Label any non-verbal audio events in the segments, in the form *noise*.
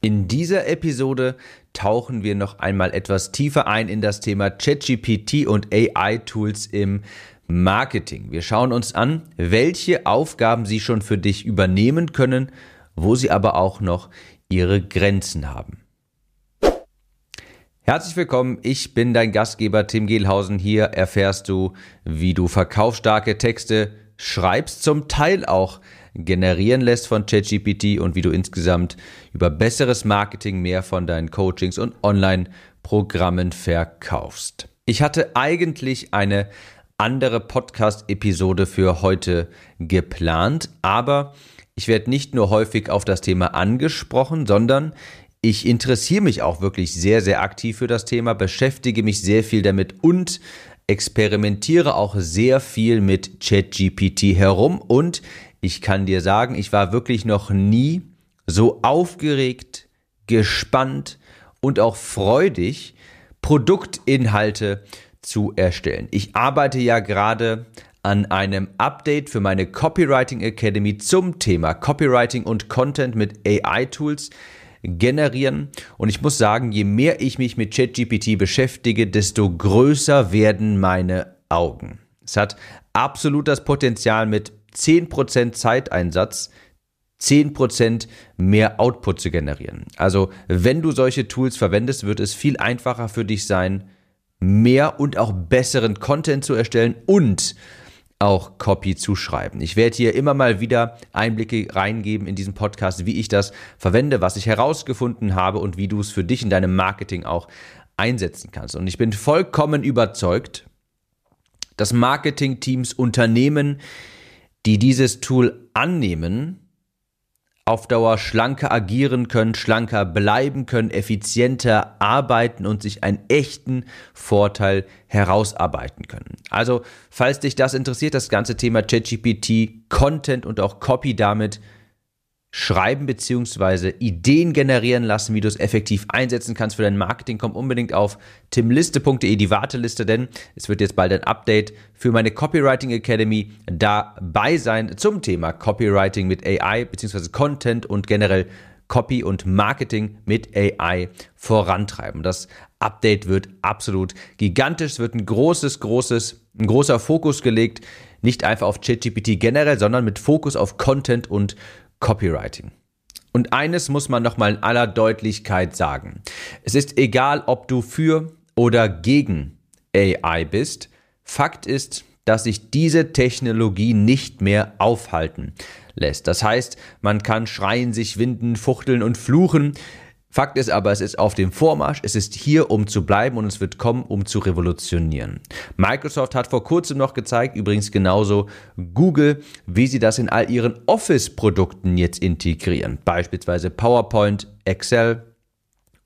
In dieser Episode tauchen wir noch einmal etwas tiefer ein in das Thema ChatGPT und AI-Tools im Marketing. Wir schauen uns an, welche Aufgaben sie schon für dich übernehmen können, wo sie aber auch noch ihre Grenzen haben. Herzlich willkommen, ich bin dein Gastgeber Tim Gehlhausen. Hier erfährst du, wie du verkaufsstarke Texte schreibst, zum Teil auch generieren lässt von ChatGPT und wie du insgesamt über besseres Marketing mehr von deinen Coachings und Online-Programmen verkaufst. Ich hatte eigentlich eine andere Podcast-Episode für heute geplant, aber ich werde nicht nur häufig auf das Thema angesprochen, sondern ich interessiere mich auch wirklich sehr, sehr aktiv für das Thema, beschäftige mich sehr viel damit und experimentiere auch sehr viel mit ChatGPT herum und ich kann dir sagen, ich war wirklich noch nie so aufgeregt, gespannt und auch freudig, Produktinhalte zu erstellen. Ich arbeite ja gerade an einem Update für meine Copywriting Academy zum Thema Copywriting und Content mit AI-Tools generieren. Und ich muss sagen, je mehr ich mich mit ChatGPT beschäftige, desto größer werden meine Augen. Es hat absolut das Potenzial, mit 10% Zeiteinsatz 10% mehr Output zu generieren. Also wenn du solche Tools verwendest, wird es viel einfacher für dich sein, mehr und auch besseren Content zu erstellen und auch Copy zu schreiben. Ich werde hier immer mal wieder Einblicke reingeben in diesen Podcast, wie ich das verwende, was ich herausgefunden habe und wie du es für dich in deinem Marketing auch einsetzen kannst. Und ich bin vollkommen überzeugt, dass Marketingteams, Unternehmen, die dieses Tool annehmen, auf Dauer schlanker agieren können, schlanker bleiben können, effizienter arbeiten und sich einen echten Vorteil herausarbeiten können. Also, falls dich das interessiert, das ganze Thema ChatGPT, Content und auch Copy damit, schreiben bzw. Ideen generieren lassen, wie du es effektiv einsetzen kannst für dein Marketing, komm unbedingt auf timliste.de, die Warteliste, denn es wird jetzt bald ein Update für meine Copywriting Academy dabei sein zum Thema Copywriting mit AI bzw. Content und generell Copy und Marketing mit AI vorantreiben. Das Update wird absolut gigantisch, es wird ein großes, großes, ein großer Fokus gelegt, nicht einfach auf ChatGPT generell, sondern mit Fokus auf Content und Copywriting. Und eines muss man nochmal in aller Deutlichkeit sagen. Es ist egal, ob du für oder gegen AI bist. Fakt ist, dass sich diese Technologie nicht mehr aufhalten lässt. Das heißt, man kann schreien, sich winden, fuchteln und fluchen. Fakt ist aber, es ist auf dem Vormarsch, es ist hier, um zu bleiben und es wird kommen, um zu revolutionieren. Microsoft hat vor kurzem noch gezeigt, übrigens genauso Google, wie sie das in all ihren Office-Produkten jetzt integrieren. Beispielsweise PowerPoint, Excel,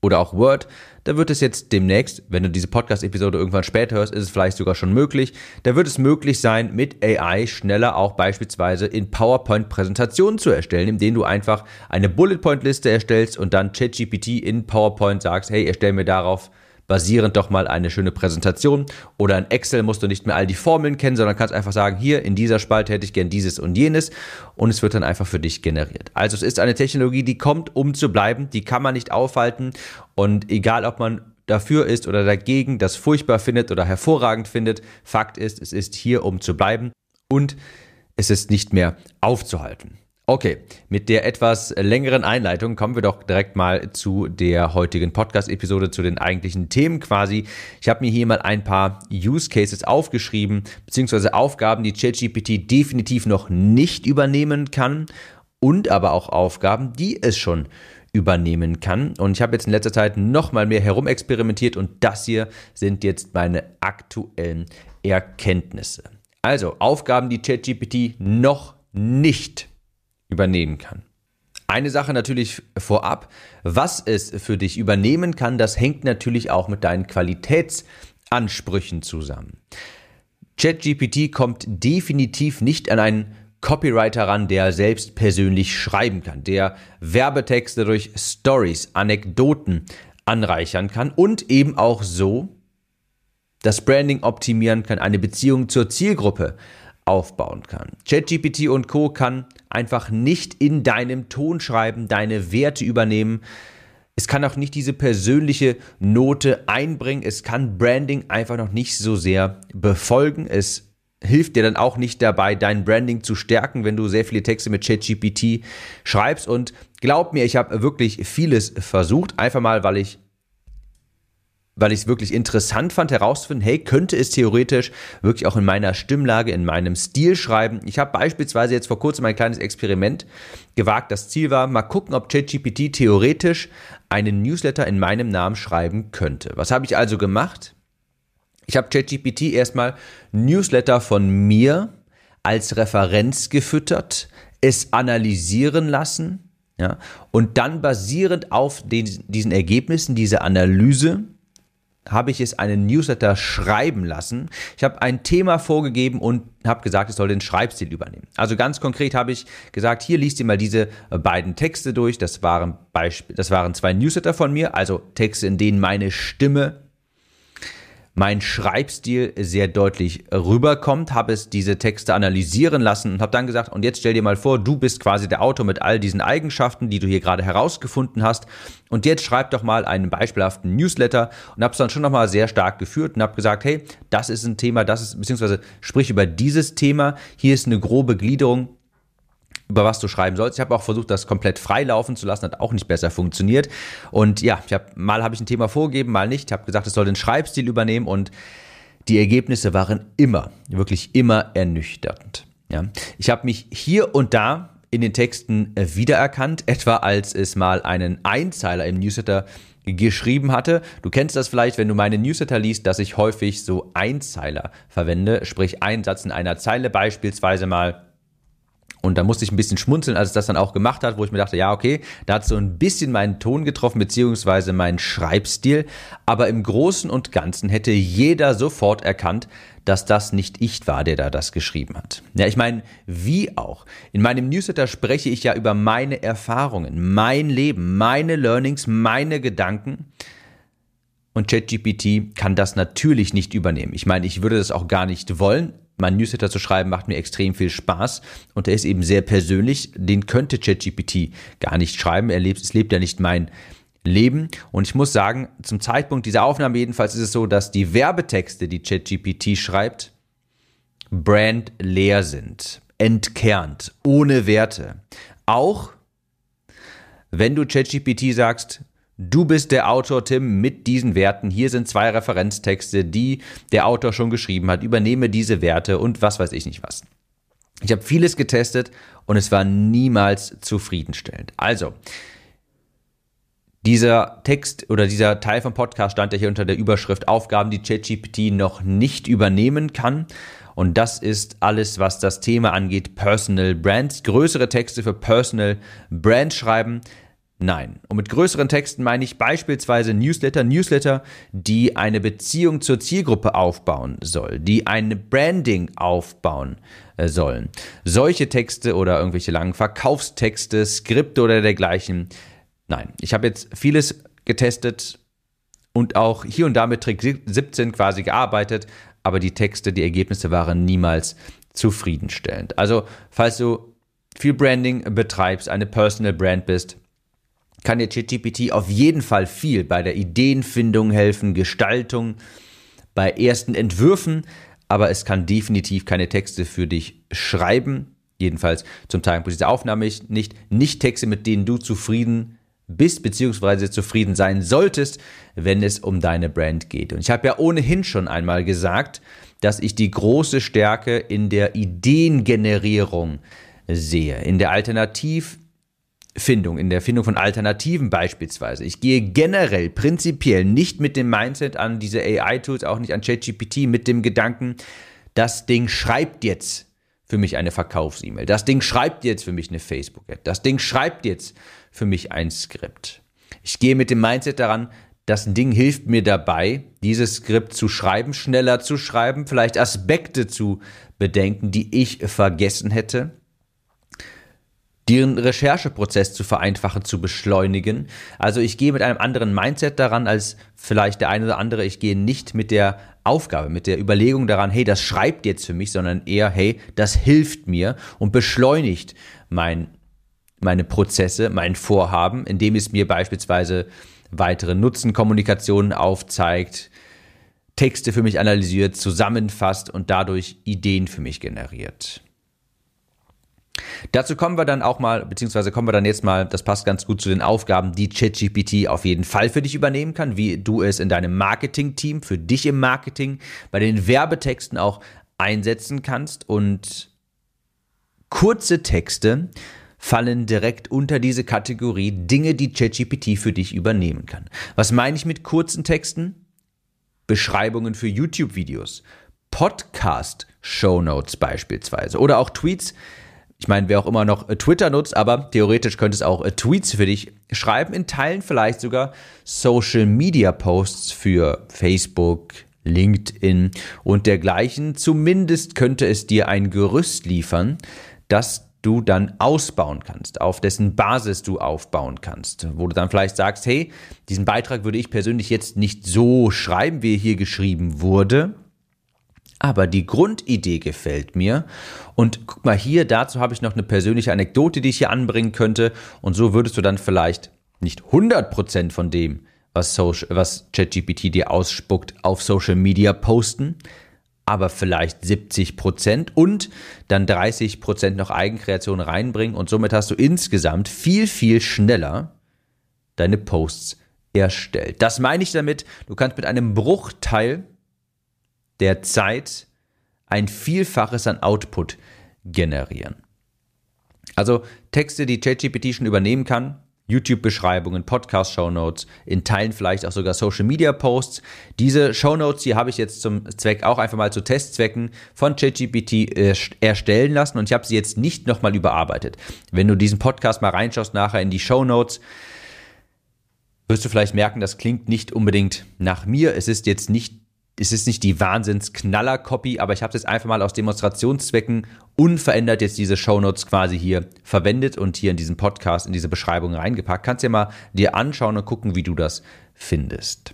oder auch Word, da wird es jetzt demnächst, wenn du diese Podcast-Episode irgendwann später hörst, ist es vielleicht sogar schon möglich, da wird es möglich sein, mit AI schneller auch beispielsweise in PowerPoint Präsentationen zu erstellen, indem du einfach eine Bullet-Point-Liste erstellst und dann ChatGPT in PowerPoint sagst, hey, erstell mir darauf basierend doch mal eine schöne Präsentation. Oder in Excel musst du nicht mehr all die Formeln kennen, sondern kannst einfach sagen, hier in dieser Spalte hätte ich gern dieses und jenes und es wird dann einfach für dich generiert. Also es ist eine Technologie, die kommt, um zu bleiben, die kann man nicht aufhalten und egal ob man dafür ist oder dagegen, das furchtbar findet oder hervorragend findet, Fakt ist, es ist hier, um zu bleiben und es ist nicht mehr aufzuhalten. Okay, mit der etwas längeren Einleitung kommen wir doch direkt mal zu der heutigen Podcast-Episode, zu den eigentlichen Themen quasi. Ich habe mir hier mal ein paar Use Cases aufgeschrieben, beziehungsweise Aufgaben, die ChatGPT definitiv noch nicht übernehmen kann und aber auch Aufgaben, die es schon übernehmen kann. Und ich habe jetzt in letzter Zeit noch mal mehr herumexperimentiert und das hier sind jetzt meine aktuellen Erkenntnisse. Also Aufgaben, die ChatGPT noch nicht übernehmen kann. Eine Sache natürlich vorab, was es für dich übernehmen kann, das hängt natürlich auch mit deinen Qualitätsansprüchen zusammen. ChatGPT kommt definitiv nicht an einen Copywriter ran, der selbst persönlich schreiben kann, der Werbetexte durch Stories, Anekdoten anreichern kann und eben auch so das Branding optimieren kann, eine Beziehung zur Zielgruppe aufbauen kann. ChatGPT und Co. kann einfach nicht in deinem Ton schreiben, deine Werte übernehmen, es kann auch nicht diese persönliche Note einbringen. Es kann Branding einfach noch nicht so sehr befolgen. Es hilft dir dann auch nicht dabei, dein Branding zu stärken, wenn du sehr viele Texte mit ChatGPT schreibst. Und glaub mir, ich habe wirklich vieles versucht, einfach mal, weil ich weil ich es wirklich interessant fand herauszufinden, hey, könnte es theoretisch wirklich auch in meiner Stimmlage, in meinem Stil schreiben. Ich habe beispielsweise jetzt vor kurzem ein kleines Experiment gewagt. Das Ziel war, mal gucken, ob ChatGPT theoretisch einen Newsletter in meinem Namen schreiben könnte. Was habe ich also gemacht? Ich habe ChatGPT erstmal Newsletter von mir als Referenz gefüttert, es analysieren lassen, ja, und dann basierend auf den, diesen Ergebnissen, dieser Analyse, habe ich es einen Newsletter schreiben lassen. Ich habe ein Thema vorgegeben und habe gesagt, es soll den Schreibstil übernehmen. Also ganz konkret habe ich gesagt, hier liest ihr mal diese beiden Texte durch. Das waren, Beispiel, das waren zwei Newsletter von mir, also Texte, in denen meine Stimme mein Schreibstil sehr deutlich rüberkommt, habe es diese Texte analysieren lassen und habe dann gesagt, und jetzt stell dir mal vor, du bist quasi der Autor mit all diesen Eigenschaften, die du hier gerade herausgefunden hast. Und jetzt schreib doch mal einen beispielhaften Newsletter und habe es dann schon nochmal sehr stark geführt und habe gesagt, hey, das ist ein Thema, das ist, beziehungsweise sprich über dieses Thema, hier ist eine grobe Gliederung, über was du schreiben sollst. Ich habe auch versucht, das komplett frei laufen zu lassen, hat auch nicht besser funktioniert. Und ja, hab, mal habe ich ein Thema vorgegeben, mal nicht. Ich habe gesagt, es soll den Schreibstil übernehmen und die Ergebnisse waren immer, wirklich immer ernüchternd. Ja. Ich habe mich hier und da in den Texten wiedererkannt, *laughs* etwa als es mal einen Einzeiler im Newsletter geschrieben hatte. Du kennst das vielleicht, wenn du meine Newsletter liest, dass ich häufig so Einzeiler verwende, sprich einen Satz in einer Zeile beispielsweise mal und da musste ich ein bisschen schmunzeln, als es das dann auch gemacht hat, wo ich mir dachte, ja, okay, da hat so ein bisschen meinen Ton getroffen, beziehungsweise meinen Schreibstil. Aber im Großen und Ganzen hätte jeder sofort erkannt, dass das nicht ich war, der da das geschrieben hat. Ja, ich meine, wie auch. In meinem Newsletter spreche ich ja über meine Erfahrungen, mein Leben, meine Learnings, meine Gedanken. Und ChatGPT kann das natürlich nicht übernehmen. Ich meine, ich würde das auch gar nicht wollen, mein Newsletter zu schreiben macht mir extrem viel Spaß und er ist eben sehr persönlich. Den könnte ChatGPT gar nicht schreiben. Er lebt, es lebt ja nicht mein Leben. Und ich muss sagen, zum Zeitpunkt dieser Aufnahme jedenfalls ist es so, dass die Werbetexte, die ChatGPT schreibt, brandleer sind, entkernt, ohne Werte. Auch wenn du ChatGPT sagst, Du bist der Autor, Tim, mit diesen Werten. Hier sind zwei Referenztexte, die der Autor schon geschrieben hat. Übernehme diese Werte und was weiß ich nicht was. Ich habe vieles getestet und es war niemals zufriedenstellend. Also, dieser Text oder dieser Teil vom Podcast stand ja hier unter der Überschrift Aufgaben, die ChatGPT noch nicht übernehmen kann. Und das ist alles, was das Thema angeht, Personal Brands. Größere Texte für Personal Brands schreiben. Nein. Und mit größeren Texten meine ich beispielsweise Newsletter, Newsletter, die eine Beziehung zur Zielgruppe aufbauen soll, die ein Branding aufbauen äh, sollen. Solche Texte oder irgendwelche langen Verkaufstexte, Skripte oder dergleichen. Nein, ich habe jetzt vieles getestet und auch hier und da mit Trick 17 quasi gearbeitet, aber die Texte, die Ergebnisse waren niemals zufriedenstellend. Also, falls du viel Branding betreibst, eine Personal Brand bist, kann dir ChatGPT auf jeden Fall viel bei der Ideenfindung helfen, Gestaltung, bei ersten Entwürfen, aber es kann definitiv keine Texte für dich schreiben. Jedenfalls zum Zeitpunkt dieser Aufnahme nicht. Nicht Texte, mit denen du zufrieden bist, beziehungsweise zufrieden sein solltest, wenn es um deine Brand geht. Und ich habe ja ohnehin schon einmal gesagt, dass ich die große Stärke in der Ideengenerierung sehe, in der Alternativ Findung, in der Findung von Alternativen beispielsweise. Ich gehe generell, prinzipiell nicht mit dem Mindset an diese AI-Tools, auch nicht an ChatGPT, mit dem Gedanken, das Ding schreibt jetzt für mich eine Verkaufs-E-Mail. Das Ding schreibt jetzt für mich eine Facebook-Ad. Das Ding schreibt jetzt für mich ein Skript. Ich gehe mit dem Mindset daran, das Ding hilft mir dabei, dieses Skript zu schreiben, schneller zu schreiben, vielleicht Aspekte zu bedenken, die ich vergessen hätte den Rechercheprozess zu vereinfachen, zu beschleunigen. Also ich gehe mit einem anderen Mindset daran als vielleicht der eine oder andere. Ich gehe nicht mit der Aufgabe, mit der Überlegung daran, hey, das schreibt jetzt für mich, sondern eher, hey, das hilft mir und beschleunigt mein meine Prozesse, mein Vorhaben, indem es mir beispielsweise weitere Nutzenkommunikationen aufzeigt, Texte für mich analysiert, zusammenfasst und dadurch Ideen für mich generiert. Dazu kommen wir dann auch mal, beziehungsweise kommen wir dann jetzt mal, das passt ganz gut zu den Aufgaben, die ChatGPT auf jeden Fall für dich übernehmen kann, wie du es in deinem Marketing-Team, für dich im Marketing, bei den Werbetexten auch einsetzen kannst. Und kurze Texte fallen direkt unter diese Kategorie Dinge, die ChatGPT für dich übernehmen kann. Was meine ich mit kurzen Texten? Beschreibungen für YouTube-Videos, Podcast-Shownotes beispielsweise oder auch Tweets. Ich meine, wer auch immer noch äh, Twitter nutzt, aber theoretisch könnte es auch äh, Tweets für dich schreiben, in Teilen vielleicht sogar Social-Media-Posts für Facebook, LinkedIn und dergleichen. Zumindest könnte es dir ein Gerüst liefern, das du dann ausbauen kannst, auf dessen Basis du aufbauen kannst, wo du dann vielleicht sagst, hey, diesen Beitrag würde ich persönlich jetzt nicht so schreiben, wie er hier geschrieben wurde, aber die Grundidee gefällt mir. Und guck mal hier, dazu habe ich noch eine persönliche Anekdote, die ich hier anbringen könnte. Und so würdest du dann vielleicht nicht 100% von dem, was, was ChatGPT dir ausspuckt, auf Social Media posten, aber vielleicht 70 Prozent und dann 30 Prozent noch Eigenkreation reinbringen und somit hast du insgesamt viel, viel schneller deine Posts erstellt. Das meine ich damit, du kannst mit einem Bruchteil der Zeit ein Vielfaches an Output generieren. Also Texte, die ChatGPT schon übernehmen kann, YouTube-Beschreibungen, Podcast-Shownotes, in Teilen vielleicht auch sogar Social-Media-Posts. Diese Shownotes, die habe ich jetzt zum Zweck auch einfach mal zu Testzwecken von ChatGPT erstellen lassen und ich habe sie jetzt nicht nochmal überarbeitet. Wenn du diesen Podcast mal reinschaust nachher in die Shownotes, wirst du vielleicht merken, das klingt nicht unbedingt nach mir. Es ist jetzt nicht es ist nicht die Wahnsinns-Knaller-Copy, aber ich habe es jetzt einfach mal aus Demonstrationszwecken unverändert jetzt diese Shownotes quasi hier verwendet und hier in diesen Podcast, in diese Beschreibung reingepackt. Kannst dir mal dir anschauen und gucken, wie du das findest.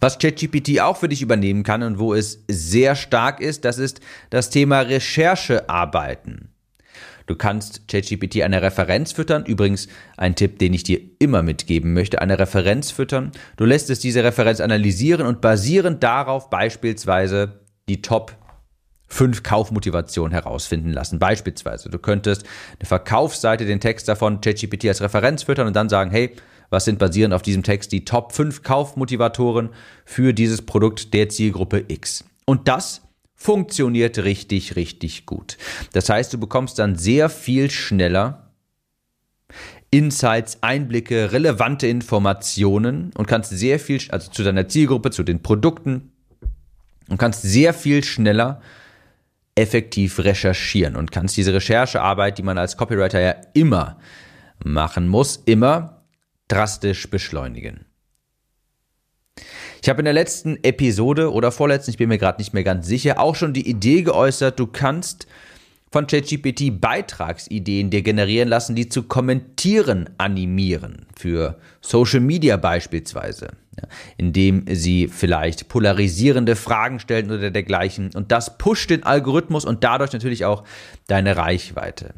Was ChatGPT auch für dich übernehmen kann und wo es sehr stark ist, das ist das Thema Recherchearbeiten. Du kannst ChatGPT eine Referenz füttern. Übrigens ein Tipp, den ich dir immer mitgeben möchte, eine Referenz füttern. Du lässt es diese Referenz analysieren und basierend darauf beispielsweise die Top 5 Kaufmotivationen herausfinden lassen. Beispielsweise, du könntest eine Verkaufsseite, den Text davon ChatGPT als Referenz füttern und dann sagen, hey, was sind basierend auf diesem Text die Top 5 Kaufmotivatoren für dieses Produkt der Zielgruppe X. Und das funktioniert richtig, richtig gut. Das heißt, du bekommst dann sehr viel schneller Insights, Einblicke, relevante Informationen und kannst sehr viel, also zu deiner Zielgruppe, zu den Produkten und kannst sehr viel schneller effektiv recherchieren und kannst diese Recherchearbeit, die man als Copywriter ja immer machen muss, immer drastisch beschleunigen. Ich habe in der letzten Episode oder vorletzten, ich bin mir gerade nicht mehr ganz sicher, auch schon die Idee geäußert, du kannst von ChatGPT Beitragsideen dir generieren lassen, die zu kommentieren animieren, für Social Media beispielsweise, ja, indem sie vielleicht polarisierende Fragen stellen oder dergleichen. Und das pusht den Algorithmus und dadurch natürlich auch deine Reichweite.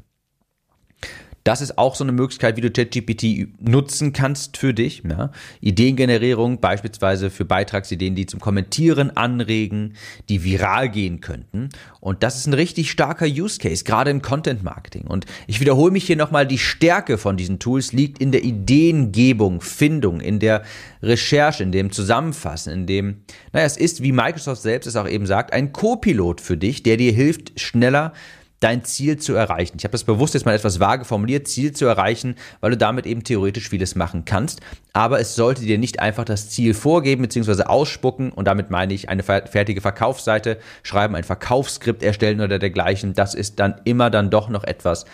Das ist auch so eine Möglichkeit, wie du ChatGPT nutzen kannst für dich. Ja. Ideengenerierung, beispielsweise für Beitragsideen, die zum Kommentieren anregen, die viral gehen könnten. Und das ist ein richtig starker Use Case, gerade im Content Marketing. Und ich wiederhole mich hier nochmal, die Stärke von diesen Tools liegt in der Ideengebung, Findung, in der Recherche, in dem Zusammenfassen, in dem, naja, es ist, wie Microsoft selbst es auch eben sagt, ein Co-Pilot für dich, der dir hilft, schneller dein Ziel zu erreichen. Ich habe das bewusst jetzt mal etwas vage formuliert, Ziel zu erreichen, weil du damit eben theoretisch vieles machen kannst. Aber es sollte dir nicht einfach das Ziel vorgeben bzw. ausspucken und damit meine ich eine fertige Verkaufsseite schreiben, ein Verkaufsskript erstellen oder dergleichen. Das ist dann immer dann doch noch etwas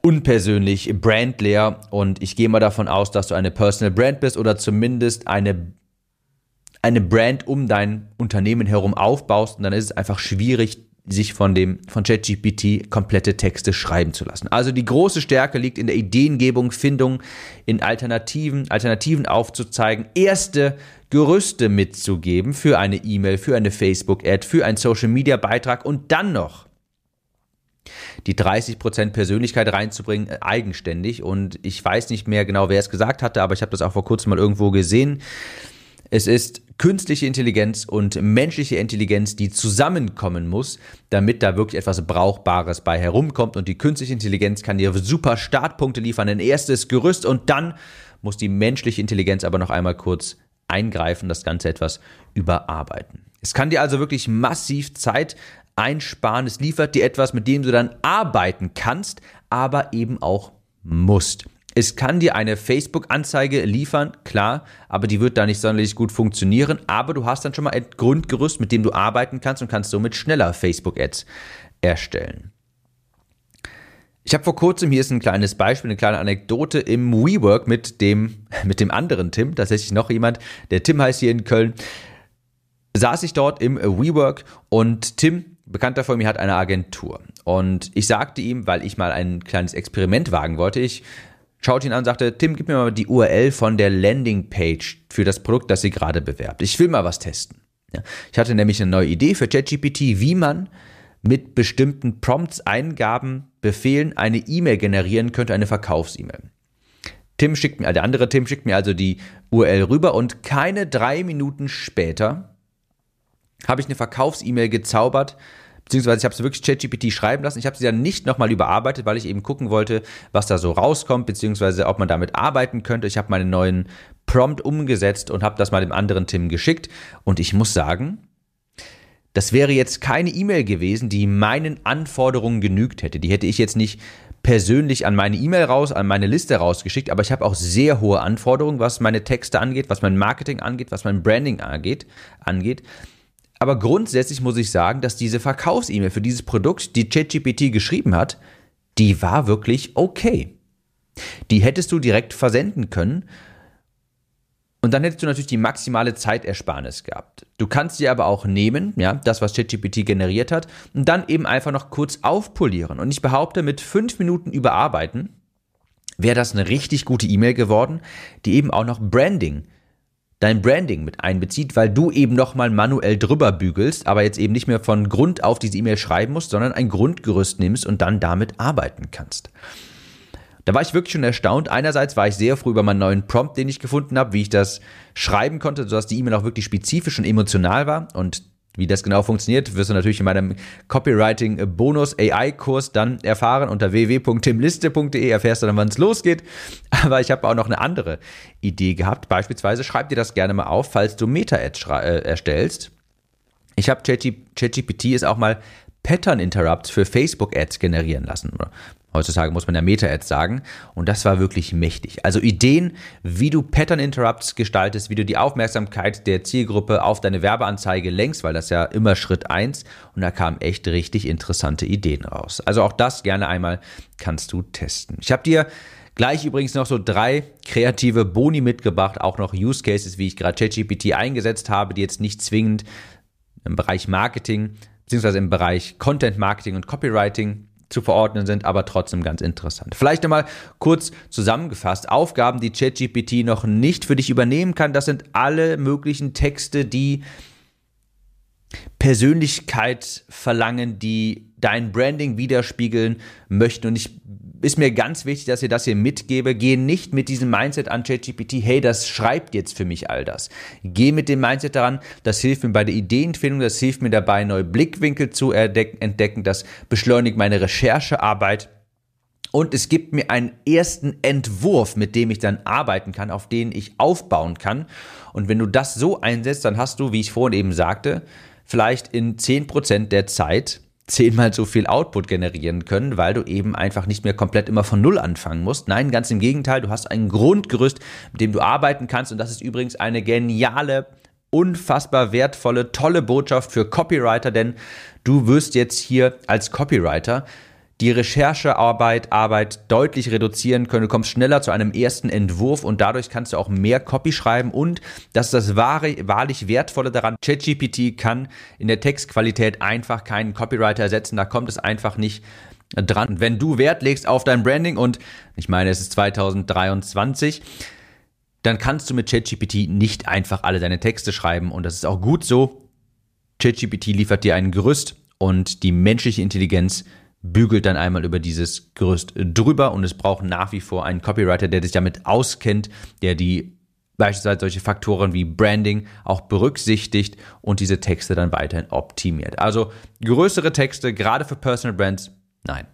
unpersönlich, brandleer und ich gehe mal davon aus, dass du eine Personal Brand bist oder zumindest eine eine Brand um dein Unternehmen herum aufbaust und dann ist es einfach schwierig, sich von dem von ChatGPT komplette Texte schreiben zu lassen. Also die große Stärke liegt in der Ideengebung, Findung, in Alternativen, Alternativen aufzuzeigen, erste Gerüste mitzugeben für eine E-Mail, für eine Facebook-Ad, für einen Social-Media-Beitrag und dann noch die 30% Persönlichkeit reinzubringen, äh, eigenständig. Und ich weiß nicht mehr genau, wer es gesagt hatte, aber ich habe das auch vor kurzem mal irgendwo gesehen. Es ist künstliche Intelligenz und menschliche Intelligenz, die zusammenkommen muss, damit da wirklich etwas Brauchbares bei herumkommt. Und die künstliche Intelligenz kann dir super Startpunkte liefern, ein erstes Gerüst und dann muss die menschliche Intelligenz aber noch einmal kurz eingreifen, das Ganze etwas überarbeiten. Es kann dir also wirklich massiv Zeit einsparen. Es liefert dir etwas, mit dem du dann arbeiten kannst, aber eben auch musst. Es kann dir eine Facebook-Anzeige liefern, klar, aber die wird da nicht sonderlich gut funktionieren. Aber du hast dann schon mal ein Grundgerüst, mit dem du arbeiten kannst und kannst somit schneller Facebook-Ads erstellen. Ich habe vor kurzem, hier ist ein kleines Beispiel, eine kleine Anekdote im WeWork mit dem, *laughs* mit dem anderen Tim, tatsächlich noch jemand, der Tim heißt hier in Köln, saß ich dort im WeWork und Tim Bekannter von mir hat eine Agentur. Und ich sagte ihm, weil ich mal ein kleines Experiment wagen wollte, ich schaute ihn an und sagte, Tim, gib mir mal die URL von der Landingpage für das Produkt, das sie gerade bewerbt. Ich will mal was testen. Ja. Ich hatte nämlich eine neue Idee für ChatGPT, wie man mit bestimmten Prompts, Eingaben, Befehlen eine E-Mail generieren könnte, eine Verkaufs-E-Mail. Tim schickt mir, der andere Tim schickt mir also die URL rüber und keine drei Minuten später habe ich eine Verkaufs-E-Mail gezaubert, beziehungsweise ich habe es wirklich ChatGPT schreiben lassen. Ich habe sie dann nicht nochmal überarbeitet, weil ich eben gucken wollte, was da so rauskommt, beziehungsweise ob man damit arbeiten könnte. Ich habe meinen neuen Prompt umgesetzt und habe das mal dem anderen Tim geschickt. Und ich muss sagen, das wäre jetzt keine E-Mail gewesen, die meinen Anforderungen genügt hätte. Die hätte ich jetzt nicht persönlich an meine E-Mail raus, an meine Liste rausgeschickt, aber ich habe auch sehr hohe Anforderungen, was meine Texte angeht, was mein Marketing angeht, was mein Branding angeht. angeht. Aber grundsätzlich muss ich sagen, dass diese Verkaufs-E-Mail für dieses Produkt, die ChatGPT geschrieben hat, die war wirklich okay. Die hättest du direkt versenden können. Und dann hättest du natürlich die maximale Zeitersparnis gehabt. Du kannst sie aber auch nehmen, ja, das, was ChatGPT generiert hat, und dann eben einfach noch kurz aufpolieren. Und ich behaupte, mit fünf Minuten überarbeiten wäre das eine richtig gute E-Mail geworden, die eben auch noch Branding dein Branding mit einbezieht, weil du eben nochmal manuell drüber bügelst, aber jetzt eben nicht mehr von Grund auf diese E-Mail schreiben musst, sondern ein Grundgerüst nimmst und dann damit arbeiten kannst. Da war ich wirklich schon erstaunt. Einerseits war ich sehr froh über meinen neuen Prompt, den ich gefunden habe, wie ich das schreiben konnte, sodass die E-Mail auch wirklich spezifisch und emotional war und wie das genau funktioniert, wirst du natürlich in meinem Copywriting Bonus AI Kurs dann erfahren. Unter www.timliste.de erfährst du dann, wann es losgeht. *laughs* Aber ich habe auch noch eine andere Idee gehabt. Beispielsweise schreib dir das gerne mal auf, falls du Meta-Ads äh, erstellst. Ich habe ChatGPT ist auch mal Pattern Interrupts für Facebook Ads generieren lassen. Heutzutage muss man ja Meta-Ads sagen. Und das war wirklich mächtig. Also Ideen, wie du Pattern Interrupts gestaltest, wie du die Aufmerksamkeit der Zielgruppe auf deine Werbeanzeige lenkst, weil das ja immer Schritt eins. Und da kamen echt richtig interessante Ideen raus. Also auch das gerne einmal kannst du testen. Ich habe dir Gleich übrigens noch so drei kreative Boni mitgebracht, auch noch Use Cases, wie ich gerade ChatGPT eingesetzt habe, die jetzt nicht zwingend im Bereich Marketing beziehungsweise im Bereich Content Marketing und Copywriting zu verordnen sind, aber trotzdem ganz interessant. Vielleicht nochmal kurz zusammengefasst. Aufgaben, die ChatGPT noch nicht für dich übernehmen kann, das sind alle möglichen Texte, die Persönlichkeit verlangen, die dein Branding widerspiegeln möchten. Und ich ist mir ganz wichtig, dass ihr das hier mitgebe. Geh nicht mit diesem Mindset an ChatGPT, hey, das schreibt jetzt für mich all das. Geh mit dem Mindset daran, das hilft mir bei der Ideenfindung, das hilft mir dabei, neue Blickwinkel zu entdecken, das beschleunigt meine Recherchearbeit. Und es gibt mir einen ersten Entwurf, mit dem ich dann arbeiten kann, auf den ich aufbauen kann. Und wenn du das so einsetzt, dann hast du, wie ich vorhin eben sagte, vielleicht in 10% der Zeit zehnmal so viel Output generieren können, weil du eben einfach nicht mehr komplett immer von Null anfangen musst. Nein, ganz im Gegenteil, du hast ein Grundgerüst, mit dem du arbeiten kannst und das ist übrigens eine geniale, unfassbar wertvolle, tolle Botschaft für Copywriter, denn du wirst jetzt hier als Copywriter die Recherchearbeit Arbeit deutlich reduzieren können. Du kommst schneller zu einem ersten Entwurf und dadurch kannst du auch mehr Copy schreiben und das ist das wahre, wahrlich Wertvolle daran. ChatGPT kann in der Textqualität einfach keinen Copywriter ersetzen. Da kommt es einfach nicht dran. Wenn du Wert legst auf dein Branding und ich meine, es ist 2023, dann kannst du mit ChatGPT nicht einfach alle deine Texte schreiben und das ist auch gut so. ChatGPT liefert dir ein Gerüst und die menschliche Intelligenz bügelt dann einmal über dieses Gerüst drüber und es braucht nach wie vor einen Copywriter, der sich damit auskennt, der die beispielsweise solche Faktoren wie Branding auch berücksichtigt und diese Texte dann weiterhin optimiert. Also größere Texte, gerade für Personal Brands, nein.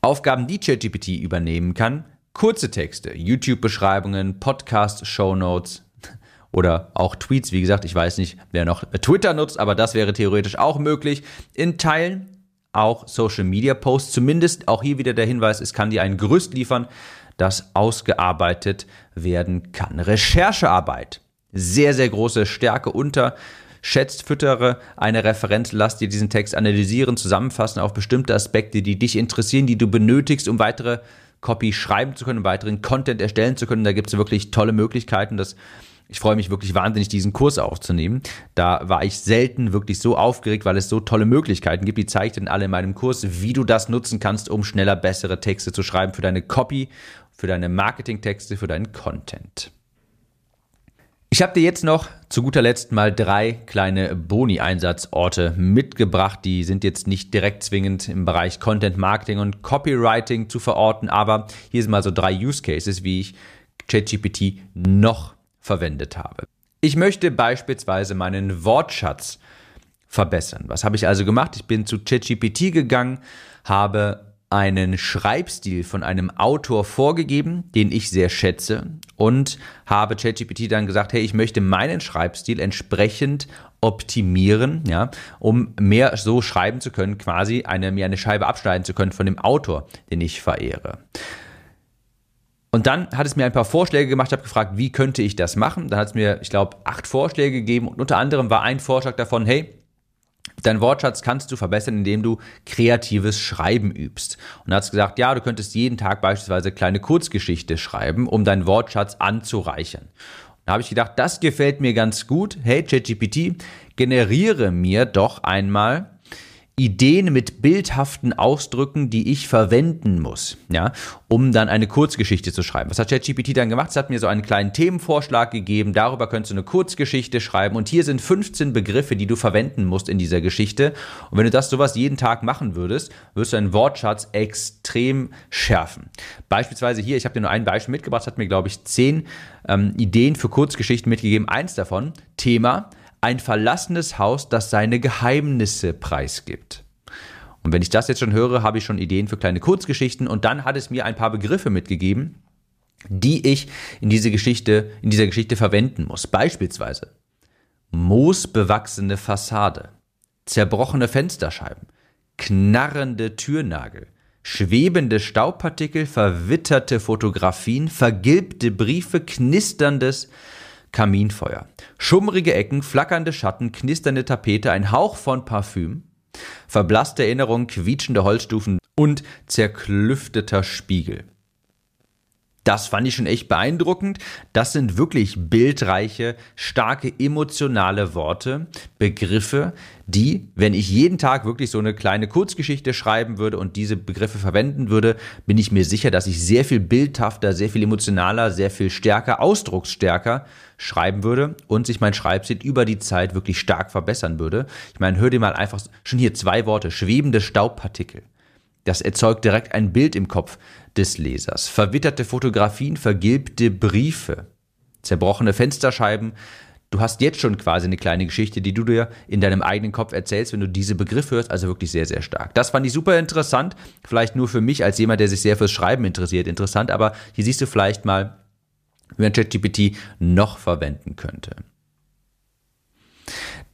Aufgaben, die ChatGPT übernehmen kann, kurze Texte, YouTube-Beschreibungen, Podcast, Show Notes *laughs* oder auch Tweets. Wie gesagt, ich weiß nicht, wer noch Twitter nutzt, aber das wäre theoretisch auch möglich. In Teilen auch Social Media Posts. Zumindest auch hier wieder der Hinweis, es kann dir ein Gerüst liefern, das ausgearbeitet werden kann. Recherchearbeit. Sehr, sehr große Stärke unter schätzt, füttere eine Referenz, lass dir diesen Text analysieren, zusammenfassen auf bestimmte Aspekte, die dich interessieren, die du benötigst, um weitere Copy schreiben zu können, weiteren Content erstellen zu können. Da gibt es wirklich tolle Möglichkeiten. Das ich freue mich wirklich wahnsinnig, diesen Kurs aufzunehmen. Da war ich selten wirklich so aufgeregt, weil es so tolle Möglichkeiten gibt. Die zeige ich dann alle in meinem Kurs, wie du das nutzen kannst, um schneller bessere Texte zu schreiben für deine Copy, für deine Marketingtexte, für deinen Content. Ich habe dir jetzt noch zu guter Letzt mal drei kleine Boni-Einsatzorte mitgebracht. Die sind jetzt nicht direkt zwingend im Bereich Content Marketing und Copywriting zu verorten, aber hier sind mal so drei Use Cases, wie ich ChatGPT noch verwendet habe. Ich möchte beispielsweise meinen Wortschatz verbessern. Was habe ich also gemacht? Ich bin zu ChatGPT gegangen, habe einen Schreibstil von einem Autor vorgegeben, den ich sehr schätze und habe ChatGPT dann gesagt, hey, ich möchte meinen Schreibstil entsprechend optimieren, ja, um mehr so schreiben zu können, quasi eine, mir eine Scheibe abschneiden zu können von dem Autor, den ich verehre. Und dann hat es mir ein paar Vorschläge gemacht, habe gefragt, wie könnte ich das machen? Dann hat es mir, ich glaube, acht Vorschläge gegeben und unter anderem war ein Vorschlag davon, hey, Dein Wortschatz kannst du verbessern, indem du kreatives Schreiben übst. Und hat es gesagt, ja, du könntest jeden Tag beispielsweise kleine Kurzgeschichte schreiben, um deinen Wortschatz anzureichern. Und da habe ich gedacht, das gefällt mir ganz gut. Hey, ChatGPT, generiere mir doch einmal Ideen mit bildhaften Ausdrücken, die ich verwenden muss, ja, um dann eine Kurzgeschichte zu schreiben. Was hat ChatGPT dann gemacht? Es hat mir so einen kleinen Themenvorschlag gegeben, darüber könntest du eine Kurzgeschichte schreiben und hier sind 15 Begriffe, die du verwenden musst in dieser Geschichte. Und wenn du das sowas jeden Tag machen würdest, wirst du deinen Wortschatz extrem schärfen. Beispielsweise hier, ich habe dir nur ein Beispiel mitgebracht, hat mir, glaube ich, zehn ähm, Ideen für Kurzgeschichten mitgegeben. Eins davon, Thema, ein verlassenes Haus, das seine Geheimnisse preisgibt. Und wenn ich das jetzt schon höre, habe ich schon Ideen für kleine Kurzgeschichten und dann hat es mir ein paar Begriffe mitgegeben, die ich in diese Geschichte, in dieser Geschichte verwenden muss. Beispielsweise moosbewachsene Fassade, zerbrochene Fensterscheiben, knarrende Türnagel, schwebende Staubpartikel, verwitterte Fotografien, vergilbte Briefe, knisterndes Kaminfeuer. Schummrige Ecken, flackernde Schatten, knisternde Tapete, ein Hauch von Parfüm, verblasste Erinnerung, quietschende Holzstufen und zerklüfteter Spiegel. Das fand ich schon echt beeindruckend. Das sind wirklich bildreiche, starke, emotionale Worte, Begriffe, die, wenn ich jeden Tag wirklich so eine kleine Kurzgeschichte schreiben würde und diese Begriffe verwenden würde, bin ich mir sicher, dass ich sehr viel bildhafter, sehr viel emotionaler, sehr viel stärker, ausdrucksstärker schreiben würde und sich mein Schreibstil über die Zeit wirklich stark verbessern würde. Ich meine, hör dir mal einfach schon hier zwei Worte, schwebende Staubpartikel. Das erzeugt direkt ein Bild im Kopf des Lesers. Verwitterte Fotografien, vergilbte Briefe, zerbrochene Fensterscheiben. Du hast jetzt schon quasi eine kleine Geschichte, die du dir in deinem eigenen Kopf erzählst, wenn du diese Begriffe hörst, also wirklich sehr, sehr stark. Das fand ich super interessant, vielleicht nur für mich als jemand, der sich sehr fürs Schreiben interessiert, interessant, aber hier siehst du vielleicht mal, wie man ChatGPT noch verwenden könnte.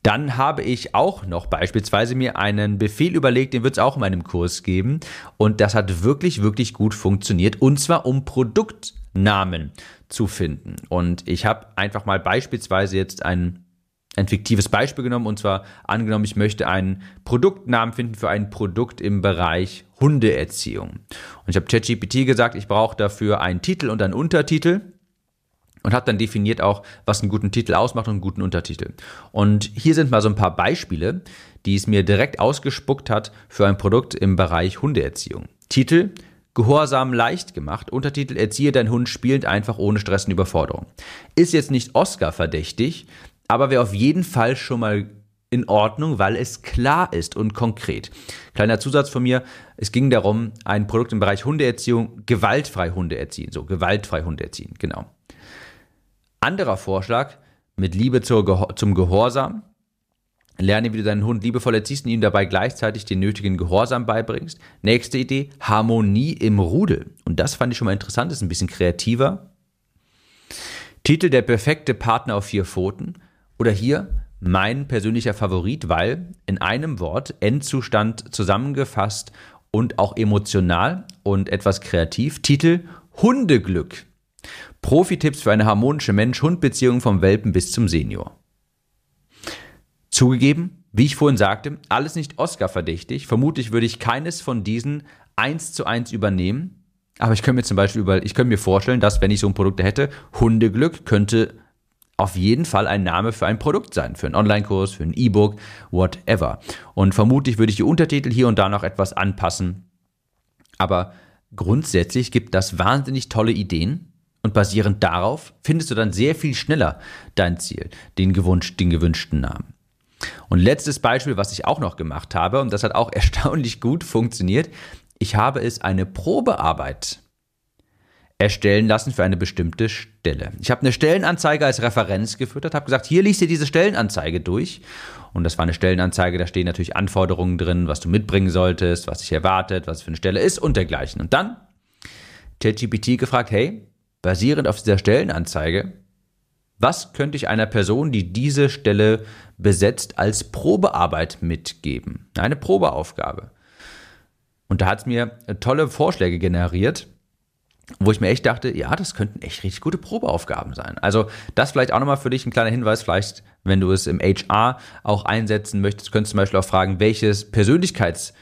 Dann habe ich auch noch beispielsweise mir einen Befehl überlegt, den wird es auch in meinem Kurs geben. Und das hat wirklich, wirklich gut funktioniert. Und zwar um Produktnamen zu finden. Und ich habe einfach mal beispielsweise jetzt ein, ein fiktives Beispiel genommen. Und zwar angenommen, ich möchte einen Produktnamen finden für ein Produkt im Bereich Hundeerziehung. Und ich habe ChatGPT gesagt, ich brauche dafür einen Titel und einen Untertitel und habe dann definiert auch, was einen guten Titel ausmacht und einen guten Untertitel. Und hier sind mal so ein paar Beispiele, die es mir direkt ausgespuckt hat für ein Produkt im Bereich Hundeerziehung. Titel Gehorsam leicht gemacht. Untertitel Erziehe dein Hund spielend einfach ohne Stress und Überforderung. Ist jetzt nicht Oscar verdächtig, aber wer auf jeden Fall schon mal in Ordnung, weil es klar ist und konkret. Kleiner Zusatz von mir, es ging darum, ein Produkt im Bereich Hundeerziehung, gewaltfrei Hunde erziehen, so gewaltfrei Hunde erziehen, genau. Anderer Vorschlag, mit Liebe zur, zum Gehorsam, Lerne, wie du deinen Hund liebevoll erziehst und ihm dabei gleichzeitig den nötigen Gehorsam beibringst. Nächste Idee, Harmonie im Rudel. Und das fand ich schon mal interessant, ist ein bisschen kreativer. Titel Der perfekte Partner auf vier Pfoten. Oder hier mein persönlicher Favorit, weil in einem Wort Endzustand zusammengefasst und auch emotional und etwas kreativ. Titel Hundeglück. Profi-Tipps für eine harmonische Mensch-Hund-Beziehung vom Welpen bis zum Senior. Zugegeben, wie ich vorhin sagte, alles nicht Oscar-verdächtig. Vermutlich würde ich keines von diesen eins zu eins übernehmen. Aber ich könnte mir zum Beispiel über, ich könnte mir vorstellen, dass wenn ich so ein Produkt hätte, Hundeglück könnte auf jeden Fall ein Name für ein Produkt sein, für einen Online-Kurs, für ein E-Book, whatever. Und vermutlich würde ich die Untertitel hier und da noch etwas anpassen. Aber grundsätzlich gibt das wahnsinnig tolle Ideen und basierend darauf findest du dann sehr viel schneller dein Ziel, den, gewünsch, den gewünschten Namen. Und letztes Beispiel, was ich auch noch gemacht habe, und das hat auch *laughs* erstaunlich gut funktioniert, ich habe es eine Probearbeit erstellen lassen für eine bestimmte Stelle. Ich habe eine Stellenanzeige als Referenz gefüttert, habe gesagt, hier liest ihr diese Stellenanzeige durch. Und das war eine Stellenanzeige, da stehen natürlich Anforderungen drin, was du mitbringen solltest, was sich erwartet, was für eine Stelle ist und dergleichen. Und dann ChatGPT gefragt, hey, basierend auf dieser Stellenanzeige, was könnte ich einer Person, die diese Stelle besetzt, als Probearbeit mitgeben? Eine Probeaufgabe. Und da hat es mir tolle Vorschläge generiert, wo ich mir echt dachte, ja, das könnten echt richtig gute Probeaufgaben sein. Also das vielleicht auch nochmal für dich ein kleiner Hinweis, vielleicht, wenn du es im HR auch einsetzen möchtest, könntest du zum Beispiel auch fragen, welches Persönlichkeits-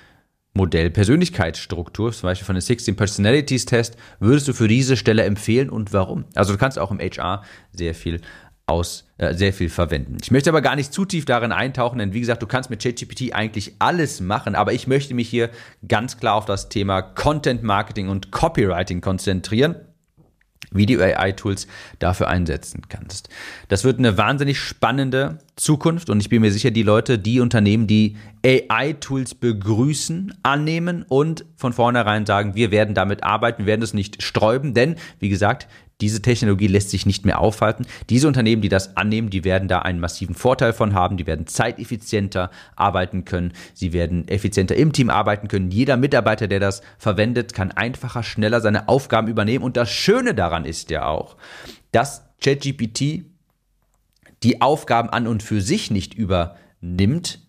Modell Persönlichkeitsstruktur, zum Beispiel von den 16 Personalities Test, würdest du für diese Stelle empfehlen und warum? Also du kannst auch im HR sehr viel aus äh, sehr viel verwenden. Ich möchte aber gar nicht zu tief darin eintauchen, denn wie gesagt, du kannst mit ChatGPT eigentlich alles machen, aber ich möchte mich hier ganz klar auf das Thema Content Marketing und Copywriting konzentrieren wie du AI-Tools dafür einsetzen kannst. Das wird eine wahnsinnig spannende Zukunft und ich bin mir sicher, die Leute, die Unternehmen, die AI-Tools begrüßen, annehmen und von vornherein sagen, wir werden damit arbeiten, wir werden es nicht sträuben, denn wie gesagt, diese Technologie lässt sich nicht mehr aufhalten. Diese Unternehmen, die das annehmen, die werden da einen massiven Vorteil von haben. Die werden zeiteffizienter arbeiten können. Sie werden effizienter im Team arbeiten können. Jeder Mitarbeiter, der das verwendet, kann einfacher, schneller seine Aufgaben übernehmen. Und das Schöne daran ist ja auch, dass ChatGPT die Aufgaben an und für sich nicht übernimmt,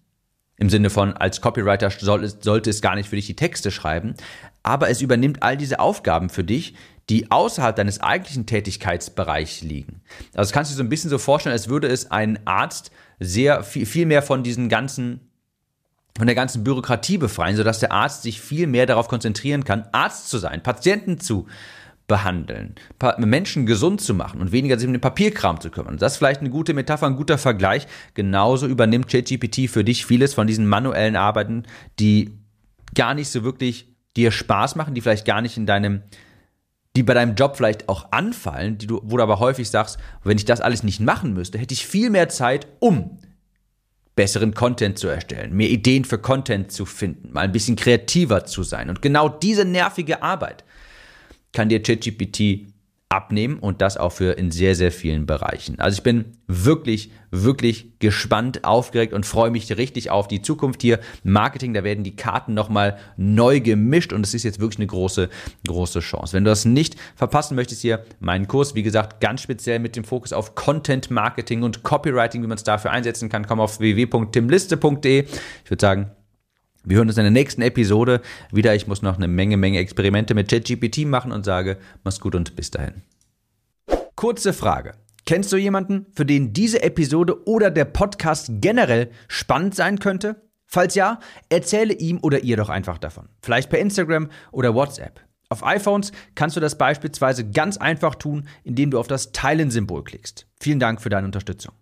im Sinne von, als Copywriter soll, sollte es gar nicht für dich die Texte schreiben, aber es übernimmt all diese Aufgaben für dich, die außerhalb deines eigentlichen Tätigkeitsbereichs liegen. Also das kannst du dir so ein bisschen so vorstellen, als würde es ein Arzt sehr viel, viel mehr von diesen ganzen von der ganzen Bürokratie befreien, sodass der Arzt sich viel mehr darauf konzentrieren kann, Arzt zu sein, Patienten zu behandeln, Menschen gesund zu machen und weniger sich um den Papierkram zu kümmern. Das ist vielleicht eine gute Metapher, ein guter Vergleich. Genauso übernimmt ChatGPT für dich vieles von diesen manuellen Arbeiten, die gar nicht so wirklich dir Spaß machen, die vielleicht gar nicht in deinem die bei deinem Job vielleicht auch anfallen, die du, wo du aber häufig sagst, wenn ich das alles nicht machen müsste, hätte ich viel mehr Zeit, um besseren Content zu erstellen, mehr Ideen für Content zu finden, mal ein bisschen kreativer zu sein. Und genau diese nervige Arbeit kann dir ChatGPT abnehmen und das auch für in sehr, sehr vielen Bereichen. Also ich bin wirklich, wirklich gespannt, aufgeregt und freue mich richtig auf die Zukunft hier. Marketing, da werden die Karten nochmal neu gemischt und es ist jetzt wirklich eine große, große Chance. Wenn du das nicht verpassen möchtest hier, meinen Kurs, wie gesagt, ganz speziell mit dem Fokus auf Content Marketing und Copywriting, wie man es dafür einsetzen kann, komm auf www.timliste.de. Ich würde sagen, wir hören uns in der nächsten Episode wieder. Ich muss noch eine Menge, Menge Experimente mit ChatGPT machen und sage, mach's gut und bis dahin. Kurze Frage. Kennst du jemanden, für den diese Episode oder der Podcast generell spannend sein könnte? Falls ja, erzähle ihm oder ihr doch einfach davon. Vielleicht per Instagram oder WhatsApp. Auf iPhones kannst du das beispielsweise ganz einfach tun, indem du auf das Teilen-Symbol klickst. Vielen Dank für deine Unterstützung.